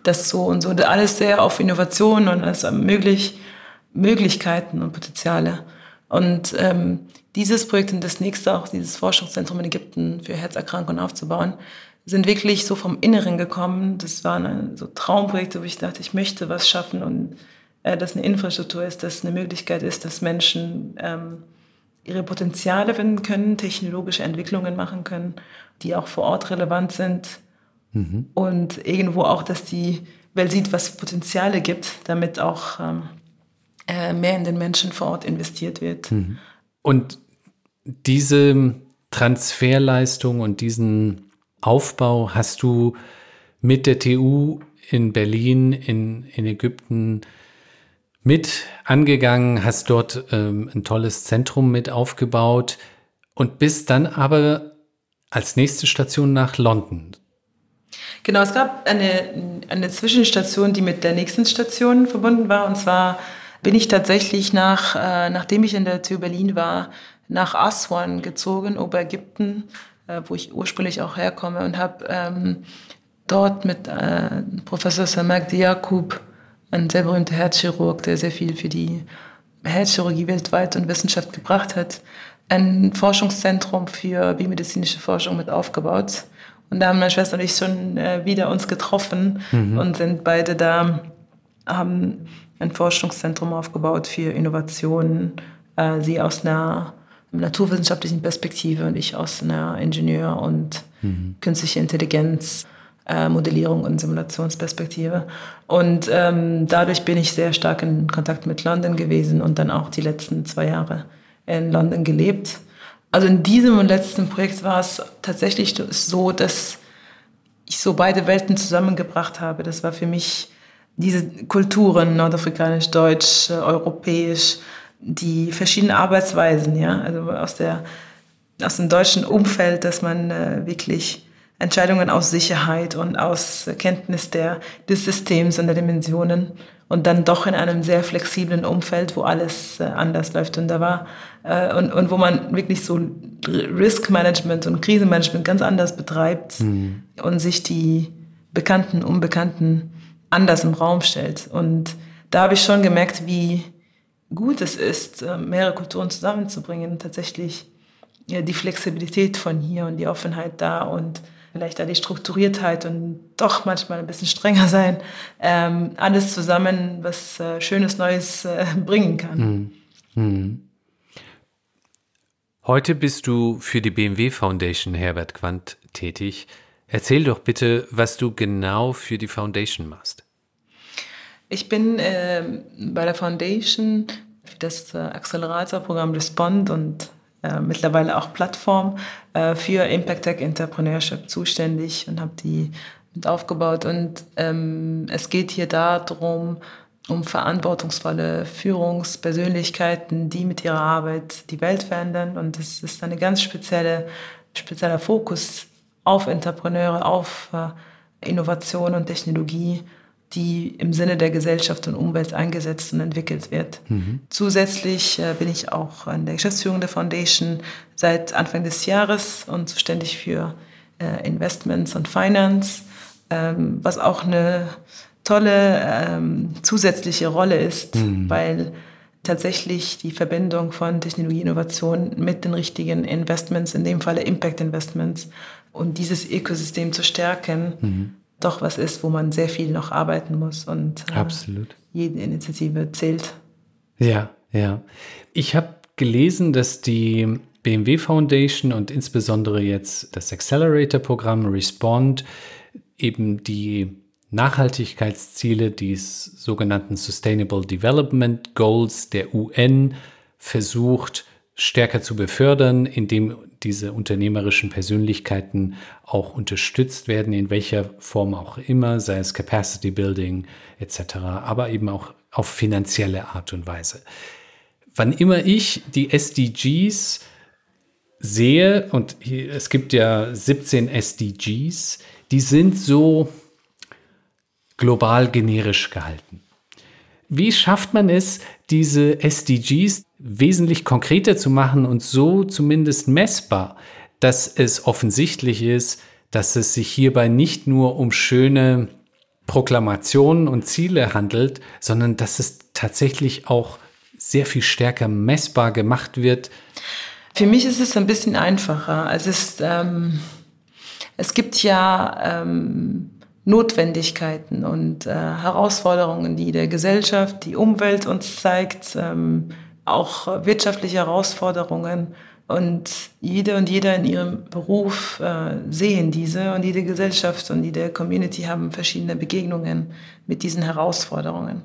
das so und so, alles sehr auf Innovation und alles möglich, Möglichkeiten und Potenziale. Und ähm, dieses Projekt und das nächste auch, dieses Forschungszentrum in Ägypten für Herzerkrankungen aufzubauen, sind wirklich so vom Inneren gekommen. Das waren so Traumprojekte, wo ich dachte, ich möchte was schaffen und äh, dass eine Infrastruktur ist, dass eine Möglichkeit ist, dass Menschen ähm, ihre Potenziale finden können, technologische Entwicklungen machen können, die auch vor Ort relevant sind mhm. und irgendwo auch, dass die Welt sieht, was Potenziale gibt, damit auch ähm, äh, mehr in den Menschen vor Ort investiert wird. Mhm. Und diese Transferleistung und diesen Aufbau hast du mit der TU in Berlin, in, in Ägypten mit angegangen, hast dort ähm, ein tolles Zentrum mit aufgebaut und bist dann aber als nächste Station nach London. Genau, es gab eine, eine Zwischenstation, die mit der nächsten Station verbunden war. Und zwar bin ich tatsächlich nach, äh, nachdem ich in der TU Berlin war, nach Aswan gezogen, Oberägypten, äh, wo ich ursprünglich auch herkomme und habe ähm, dort mit äh, Professor Samak Diakub ein sehr berühmter Herzchirurg, der sehr viel für die Herzchirurgie weltweit und Wissenschaft gebracht hat, ein Forschungszentrum für biomedizinische Forschung mit aufgebaut. Und da haben meine Schwester und ich schon äh, wieder uns getroffen mhm. und sind beide da, haben ein Forschungszentrum aufgebaut für Innovationen. Äh, sie aus einer naturwissenschaftlichen Perspektive und ich aus einer Ingenieur- und mhm. künstliche Intelligenz äh, Modellierung und Simulationsperspektive. Und ähm, dadurch bin ich sehr stark in Kontakt mit London gewesen und dann auch die letzten zwei Jahre in London gelebt. Also in diesem und letzten Projekt war es tatsächlich so, dass ich so beide Welten zusammengebracht habe. Das war für mich diese Kulturen, nordafrikanisch, deutsch, europäisch, die verschiedenen Arbeitsweisen, ja, also aus der aus dem deutschen Umfeld, dass man äh, wirklich Entscheidungen aus Sicherheit und aus Kenntnis der, des Systems und der Dimensionen und dann doch in einem sehr flexiblen Umfeld, wo alles äh, anders läuft. Und da war, äh, und, und wo man wirklich so Risk Management und Krisenmanagement ganz anders betreibt mhm. und sich die Bekannten, Unbekannten anders im Raum stellt. Und da habe ich schon gemerkt, wie gut es ist, äh, mehrere Kulturen zusammenzubringen, tatsächlich die Flexibilität von hier und die Offenheit da und vielleicht da die Strukturiertheit und doch manchmal ein bisschen strenger sein. Ähm, alles zusammen, was äh, Schönes Neues äh, bringen kann. Hm. Hm. Heute bist du für die BMW Foundation Herbert Quandt tätig. Erzähl doch bitte, was du genau für die Foundation machst. Ich bin äh, bei der Foundation für das äh, Accelerator-Programm Respond und äh, mittlerweile auch Plattform äh, für Impact Tech Entrepreneurship zuständig und habe die mit aufgebaut. Und ähm, es geht hier darum, um verantwortungsvolle Führungspersönlichkeiten, die mit ihrer Arbeit die Welt verändern. Und das ist eine ganz spezielle, spezieller Fokus auf Entrepreneure, auf äh, Innovation und Technologie die im Sinne der Gesellschaft und Umwelt eingesetzt und entwickelt wird. Mhm. Zusätzlich äh, bin ich auch an der Geschäftsführung der Foundation seit Anfang des Jahres und zuständig für äh, Investments und Finance, ähm, was auch eine tolle ähm, zusätzliche Rolle ist, mhm. weil tatsächlich die Verbindung von Technologie, Innovation mit den richtigen Investments, in dem Falle Impact Investments, und dieses Ökosystem zu stärken, mhm doch was ist, wo man sehr viel noch arbeiten muss und äh, Absolut. jede Initiative zählt. Ja, ja. Ich habe gelesen, dass die BMW Foundation und insbesondere jetzt das Accelerator-Programm Respond eben die Nachhaltigkeitsziele, die sogenannten Sustainable Development Goals der UN versucht stärker zu befördern, indem diese unternehmerischen Persönlichkeiten auch unterstützt werden, in welcher Form auch immer, sei es Capacity Building etc., aber eben auch auf finanzielle Art und Weise. Wann immer ich die SDGs sehe, und es gibt ja 17 SDGs, die sind so global generisch gehalten. Wie schafft man es, diese SDGs wesentlich konkreter zu machen und so zumindest messbar, dass es offensichtlich ist, dass es sich hierbei nicht nur um schöne Proklamationen und Ziele handelt, sondern dass es tatsächlich auch sehr viel stärker messbar gemacht wird? Für mich ist es ein bisschen einfacher. Es, ist, ähm, es gibt ja ähm, Notwendigkeiten und äh, Herausforderungen, die der Gesellschaft, die Umwelt uns zeigt, ähm, auch wirtschaftliche Herausforderungen. Und jede und jeder in ihrem Beruf äh, sehen diese und jede Gesellschaft und jede Community haben verschiedene Begegnungen mit diesen Herausforderungen.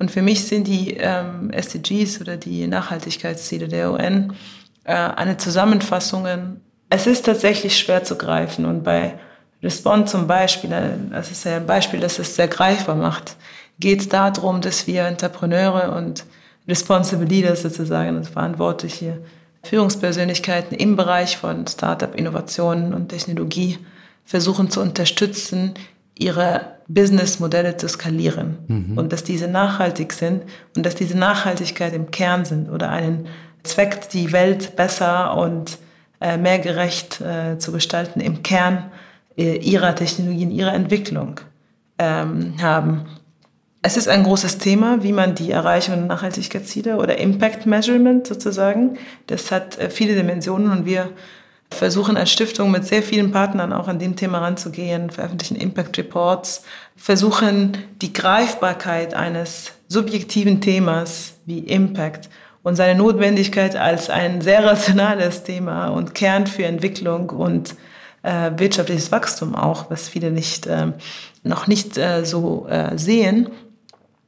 Und für mich sind die ähm, SDGs oder die Nachhaltigkeitsziele der UN äh, eine Zusammenfassung. Es ist tatsächlich schwer zu greifen und bei Respond zum Beispiel, das ist ja ein Beispiel, das es sehr greifbar macht, geht es darum, dass wir Entrepreneure und Responsible Leaders sozusagen, das verantwortliche Führungspersönlichkeiten im Bereich von Startup-Innovationen und Technologie versuchen zu unterstützen, ihre Businessmodelle zu skalieren mhm. und dass diese nachhaltig sind und dass diese Nachhaltigkeit im Kern sind oder einen Zweck, die Welt besser und äh, mehr gerecht äh, zu gestalten, im Kern äh, ihrer Technologien, ihrer Entwicklung ähm, haben. Es ist ein großes Thema, wie man die Erreichung der Nachhaltigkeitsziele oder Impact Measurement sozusagen, das hat äh, viele Dimensionen und wir versuchen als Stiftung mit sehr vielen Partnern auch an dem Thema ranzugehen, veröffentlichen Impact Reports, versuchen die Greifbarkeit eines subjektiven Themas wie Impact und seine Notwendigkeit als ein sehr rationales Thema und Kern für Entwicklung und äh, wirtschaftliches Wachstum auch, was viele nicht, äh, noch nicht äh, so äh, sehen,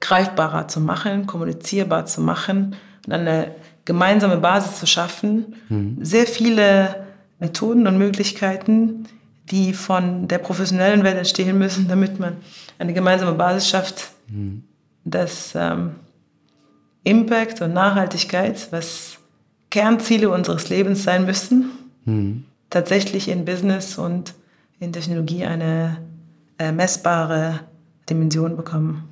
greifbarer zu machen, kommunizierbar zu machen und eine gemeinsame Basis zu schaffen. Mhm. Sehr viele Methoden und Möglichkeiten, die von der professionellen Welt entstehen müssen, damit man eine gemeinsame Basis schafft, mhm. dass ähm, Impact und Nachhaltigkeit, was Kernziele unseres Lebens sein müssen, mhm tatsächlich in Business und in Technologie eine äh, messbare Dimension bekommen.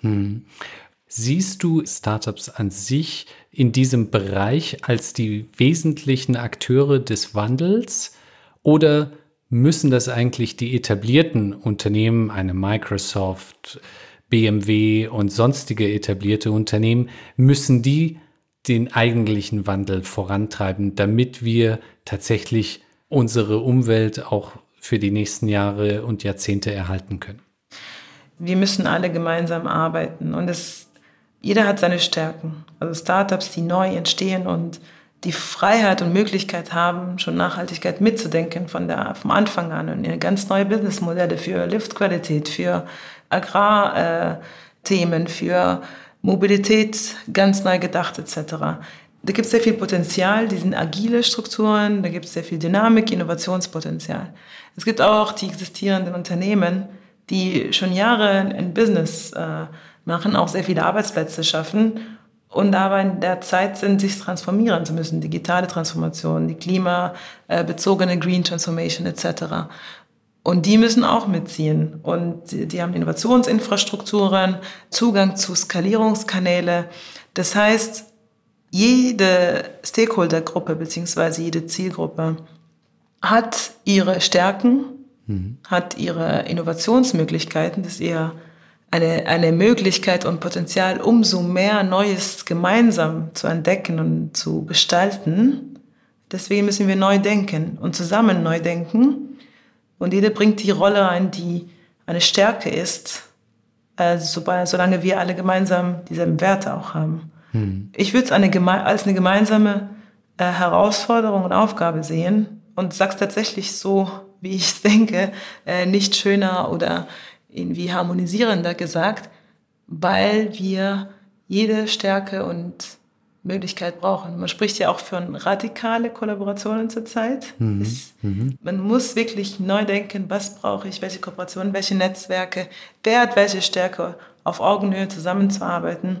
Hm. Siehst du Startups an sich in diesem Bereich als die wesentlichen Akteure des Wandels oder müssen das eigentlich die etablierten Unternehmen, eine Microsoft, BMW und sonstige etablierte Unternehmen, müssen die den eigentlichen Wandel vorantreiben, damit wir tatsächlich unsere Umwelt auch für die nächsten Jahre und Jahrzehnte erhalten können? Wir müssen alle gemeinsam arbeiten und es, jeder hat seine Stärken. Also Startups, die neu entstehen und die Freiheit und Möglichkeit haben, schon Nachhaltigkeit mitzudenken von der, vom Anfang an und ganz neue Businessmodelle für Liftqualität, für Agrarthemen, für Mobilität ganz neu gedacht etc da gibt es sehr viel Potenzial, die sind agile Strukturen, da gibt es sehr viel Dynamik, Innovationspotenzial. Es gibt auch die existierenden Unternehmen, die schon Jahre ein Business äh, machen, auch sehr viele Arbeitsplätze schaffen und aber in der Zeit sind, sich transformieren zu müssen, digitale Transformation, die klimabezogene Green Transformation etc. Und die müssen auch mitziehen. Und die, haben Innovationsinfrastrukturen, Zugang zu Skalierungskanäle. Das heißt, jede Stakeholdergruppe bzw. jede Zielgruppe hat ihre Stärken, mhm. hat ihre Innovationsmöglichkeiten, das ist eher eine, eine Möglichkeit und Potenzial, umso mehr Neues gemeinsam zu entdecken und zu gestalten. Deswegen müssen wir neu denken und zusammen neu denken. Und jeder bringt die Rolle ein, die eine Stärke ist, äh, solange wir alle gemeinsam dieselben Werte auch haben. Hm. Ich würde es eine, als eine gemeinsame äh, Herausforderung und Aufgabe sehen und sag's tatsächlich so, wie ich es denke, äh, nicht schöner oder irgendwie harmonisierender gesagt, weil wir jede Stärke und Möglichkeit brauchen. Man spricht ja auch von radikale Kollaborationen zurzeit. Mhm. Es, mhm. Man muss wirklich neu denken, was brauche ich, welche Kooperationen, welche Netzwerke, wer hat welche Stärke, auf Augenhöhe zusammenzuarbeiten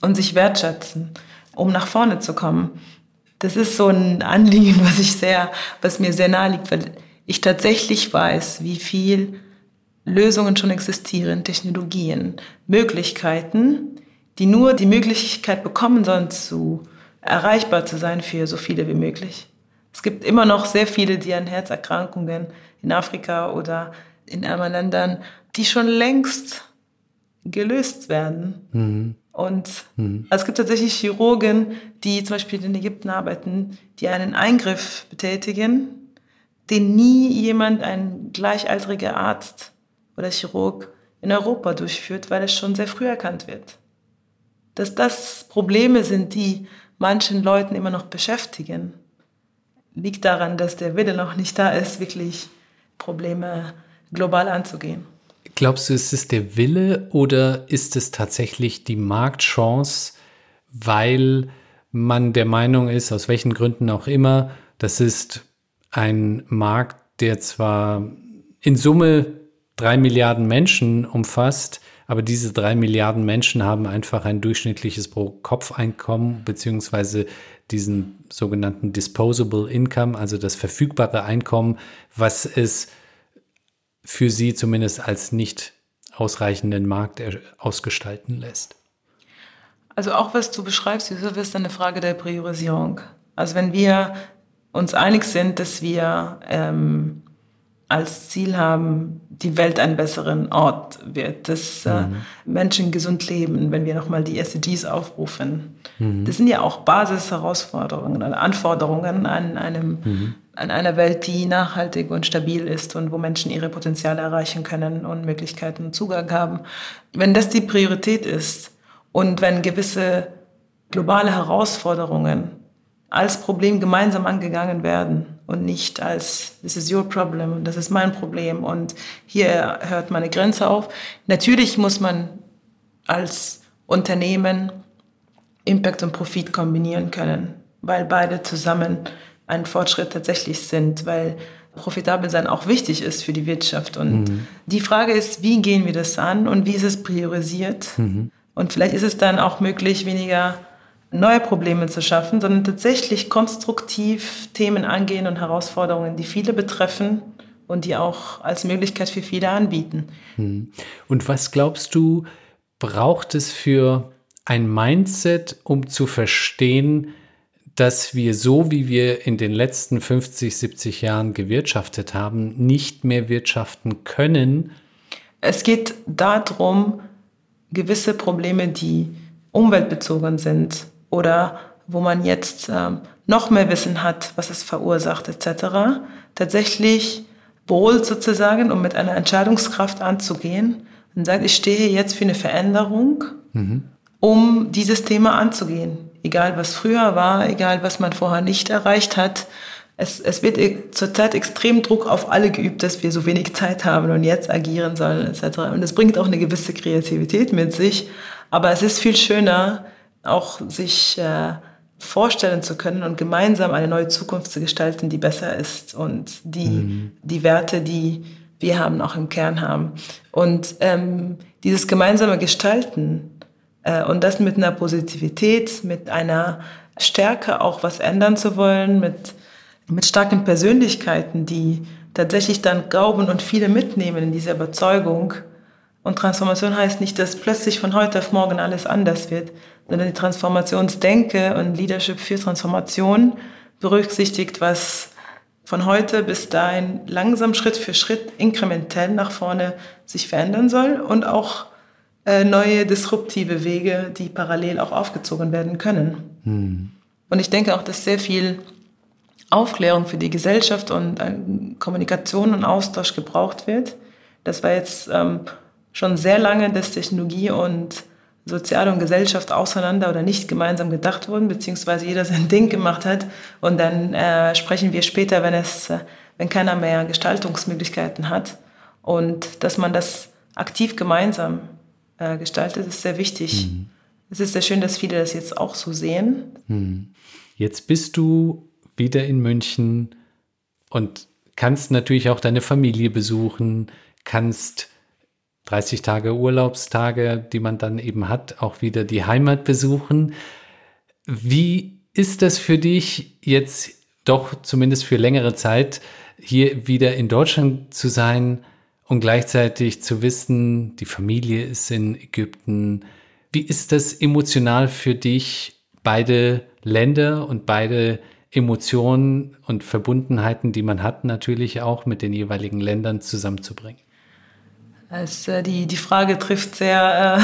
und sich wertschätzen, um nach vorne zu kommen. Das ist so ein Anliegen, was ich sehr, was mir sehr nahe liegt, weil ich tatsächlich weiß, wie viel Lösungen schon existieren, Technologien, Möglichkeiten, die nur die Möglichkeit bekommen sollen, zu erreichbar zu sein für so viele wie möglich. Es gibt immer noch sehr viele, die an Herzerkrankungen in Afrika oder in ärmeren Ländern, die schon längst gelöst werden. Mhm. Und mhm. Also es gibt tatsächlich Chirurgen, die zum Beispiel in Ägypten arbeiten, die einen Eingriff betätigen, den nie jemand, ein gleichaltriger Arzt oder Chirurg in Europa durchführt, weil es schon sehr früh erkannt wird dass das Probleme sind, die manchen Leuten immer noch beschäftigen, liegt daran, dass der Wille noch nicht da ist, wirklich Probleme global anzugehen. Glaubst du, ist es der Wille oder ist es tatsächlich die Marktchance, weil man der Meinung ist, aus welchen Gründen auch immer, das ist ein Markt, der zwar in Summe drei Milliarden Menschen umfasst, aber diese drei Milliarden Menschen haben einfach ein durchschnittliches Pro-Kopf-Einkommen beziehungsweise diesen sogenannten Disposable Income, also das verfügbare Einkommen, was es für sie zumindest als nicht ausreichenden Markt ausgestalten lässt. Also auch was du beschreibst, Josef, ist eine Frage der Priorisierung. Also wenn wir uns einig sind, dass wir ähm, als Ziel haben, die Welt ein besseren Ort wird, dass äh, mhm. äh, Menschen gesund leben, wenn wir nochmal die SDGs aufrufen. Mhm. Das sind ja auch Basisherausforderungen oder Anforderungen an, einem, mhm. An einer Welt, die nachhaltig und stabil ist und wo Menschen ihre Potenziale erreichen können und Möglichkeiten und Zugang haben. Wenn das die Priorität ist und wenn gewisse globale Herausforderungen als Problem gemeinsam angegangen werden und nicht als this is your problem und das ist mein Problem und hier hört meine Grenze auf. Natürlich muss man als Unternehmen Impact und Profit kombinieren können, weil beide zusammen ein Fortschritt tatsächlich sind, weil profitabel sein auch wichtig ist für die Wirtschaft. Und mhm. die Frage ist, wie gehen wir das an und wie ist es priorisiert? Mhm. Und vielleicht ist es dann auch möglich, weniger neue Probleme zu schaffen, sondern tatsächlich konstruktiv Themen angehen und Herausforderungen, die viele betreffen und die auch als Möglichkeit für viele anbieten. Hm. Und was glaubst du, braucht es für ein Mindset, um zu verstehen, dass wir so, wie wir in den letzten 50, 70 Jahren gewirtschaftet haben, nicht mehr wirtschaften können? Es geht darum, gewisse Probleme, die umweltbezogen sind, oder wo man jetzt ähm, noch mehr Wissen hat, was es verursacht etc., tatsächlich wohl sozusagen, um mit einer Entscheidungskraft anzugehen und sagt, ich stehe jetzt für eine Veränderung, mhm. um dieses Thema anzugehen. Egal was früher war, egal was man vorher nicht erreicht hat. Es, es wird e, zurzeit extrem Druck auf alle geübt, dass wir so wenig Zeit haben und jetzt agieren sollen etc. Und es bringt auch eine gewisse Kreativität mit sich. Aber es ist viel schöner, auch sich äh, vorstellen zu können und gemeinsam eine neue Zukunft zu gestalten, die besser ist und die, mhm. die Werte, die wir haben, auch im Kern haben. Und ähm, dieses gemeinsame Gestalten und das mit einer Positivität, mit einer Stärke auch was ändern zu wollen, mit, mit starken Persönlichkeiten, die tatsächlich dann glauben und viele mitnehmen in dieser Überzeugung. Und Transformation heißt nicht, dass plötzlich von heute auf morgen alles anders wird, sondern die Transformationsdenke und Leadership für Transformation berücksichtigt, was von heute bis dahin langsam Schritt für Schritt inkrementell nach vorne sich verändern soll und auch äh, neue disruptive Wege, die parallel auch aufgezogen werden können. Hm. Und ich denke auch, dass sehr viel Aufklärung für die Gesellschaft und äh, Kommunikation und Austausch gebraucht wird. Das war jetzt ähm, schon sehr lange, dass Technologie und Sozial und Gesellschaft auseinander oder nicht gemeinsam gedacht wurden, beziehungsweise jeder sein Ding gemacht hat. Und dann äh, sprechen wir später, wenn es, äh, wenn keiner mehr Gestaltungsmöglichkeiten hat. Und dass man das aktiv gemeinsam äh, gestaltet, ist sehr wichtig. Mhm. es ist sehr schön, dass viele das jetzt auch so sehen. Hm. Jetzt bist du wieder in München und kannst natürlich auch deine Familie besuchen, kannst 30 Tage Urlaubstage, die man dann eben hat, auch wieder die Heimat besuchen. Wie ist das für dich jetzt doch zumindest für längere Zeit hier wieder in Deutschland zu sein und gleichzeitig zu wissen, die Familie ist in Ägypten? Wie ist das emotional für dich, beide Länder und beide Emotionen und Verbundenheiten, die man hat, natürlich auch mit den jeweiligen Ländern zusammenzubringen? Es, äh, die, die Frage trifft sehr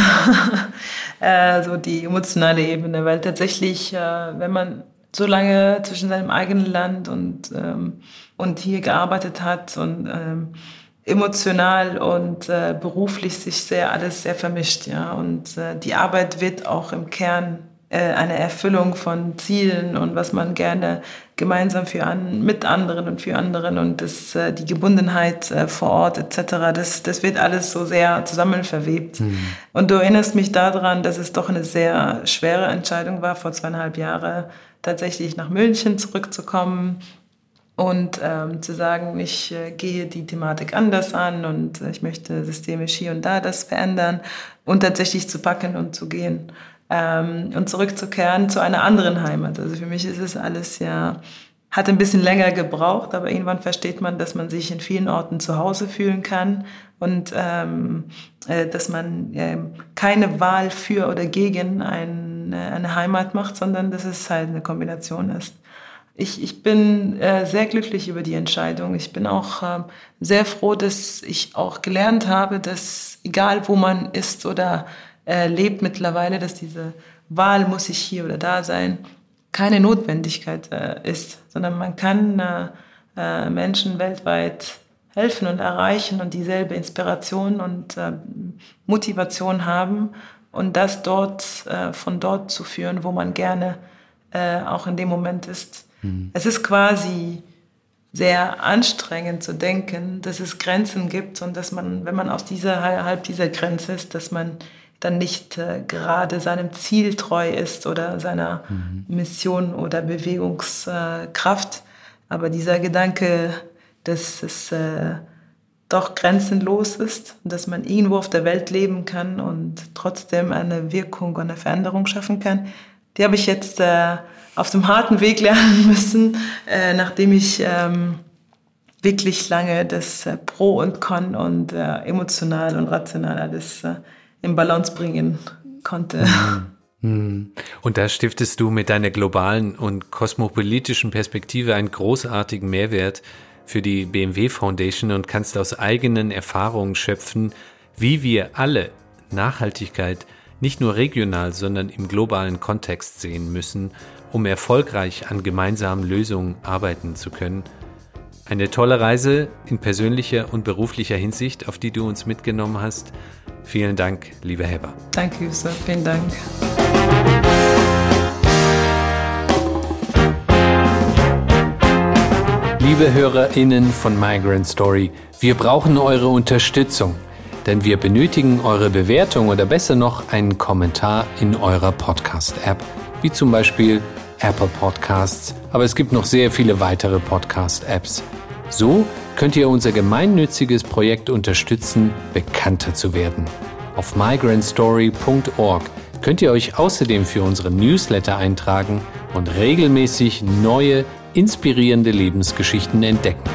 äh, äh, so die emotionale Ebene, weil tatsächlich, äh, wenn man so lange zwischen seinem eigenen Land und, ähm, und hier gearbeitet hat und ähm, emotional und äh, beruflich sich sehr alles sehr vermischt, ja. Und äh, die Arbeit wird auch im Kern äh, eine Erfüllung von Zielen und was man gerne gemeinsam für an, mit anderen und für anderen und das, äh, die Gebundenheit äh, vor Ort etc., das, das wird alles so sehr zusammen verwebt. Mhm. Und du erinnerst mich daran, dass es doch eine sehr schwere Entscheidung war, vor zweieinhalb Jahren tatsächlich nach München zurückzukommen und ähm, zu sagen, ich äh, gehe die Thematik anders an und ich möchte systemisch hier und da das verändern und tatsächlich zu packen und zu gehen ähm, und zurückzukehren zu einer anderen Heimat. Also für mich ist es alles ja, hat ein bisschen länger gebraucht, aber irgendwann versteht man, dass man sich in vielen Orten zu Hause fühlen kann und ähm, äh, dass man äh, keine Wahl für oder gegen ein, äh, eine Heimat macht, sondern dass es halt eine Kombination ist. Ich, ich bin äh, sehr glücklich über die Entscheidung. Ich bin auch äh, sehr froh, dass ich auch gelernt habe, dass egal wo man ist oder erlebt mittlerweile, dass diese Wahl muss ich hier oder da sein, keine Notwendigkeit äh, ist, sondern man kann äh, äh, Menschen weltweit helfen und erreichen und dieselbe Inspiration und äh, Motivation haben und das dort äh, von dort zu führen, wo man gerne äh, auch in dem Moment ist. Mhm. Es ist quasi sehr anstrengend zu denken, dass es Grenzen gibt und dass man, wenn man aus dieser halb dieser Grenze ist, dass man dann nicht äh, gerade seinem Ziel treu ist oder seiner mhm. Mission oder Bewegungskraft. Aber dieser Gedanke, dass es äh, doch grenzenlos ist, dass man irgendwo auf der Welt leben kann und trotzdem eine Wirkung und eine Veränderung schaffen kann, die habe ich jetzt äh, auf dem harten Weg lernen müssen, äh, nachdem ich ähm, wirklich lange das äh, Pro und Con und äh, emotional und rational alles äh, in Balance bringen konnte. Mhm. Und da stiftest du mit deiner globalen und kosmopolitischen Perspektive einen großartigen Mehrwert für die BMW Foundation und kannst aus eigenen Erfahrungen schöpfen, wie wir alle Nachhaltigkeit nicht nur regional, sondern im globalen Kontext sehen müssen, um erfolgreich an gemeinsamen Lösungen arbeiten zu können. Eine tolle Reise in persönlicher und beruflicher Hinsicht, auf die du uns mitgenommen hast. Vielen Dank, lieber Heber. Danke, Yusuf. Vielen Dank. Liebe HörerInnen von Migrant Story, wir brauchen eure Unterstützung, denn wir benötigen eure Bewertung oder besser noch einen Kommentar in eurer Podcast-App, wie zum Beispiel Apple Podcasts, aber es gibt noch sehr viele weitere Podcast-Apps. So könnt ihr unser gemeinnütziges Projekt unterstützen, bekannter zu werden. Auf migrantstory.org könnt ihr euch außerdem für unsere Newsletter eintragen und regelmäßig neue, inspirierende Lebensgeschichten entdecken.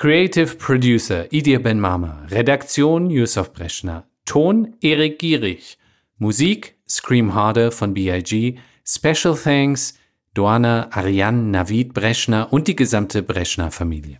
Creative Producer Idir Ben Mama, Redaktion Yusuf Breschner, Ton Erik Gierig, Musik Scream Harder von BIG, Special Thanks Doana Ariane Navid Breschner und die gesamte Breschner Familie.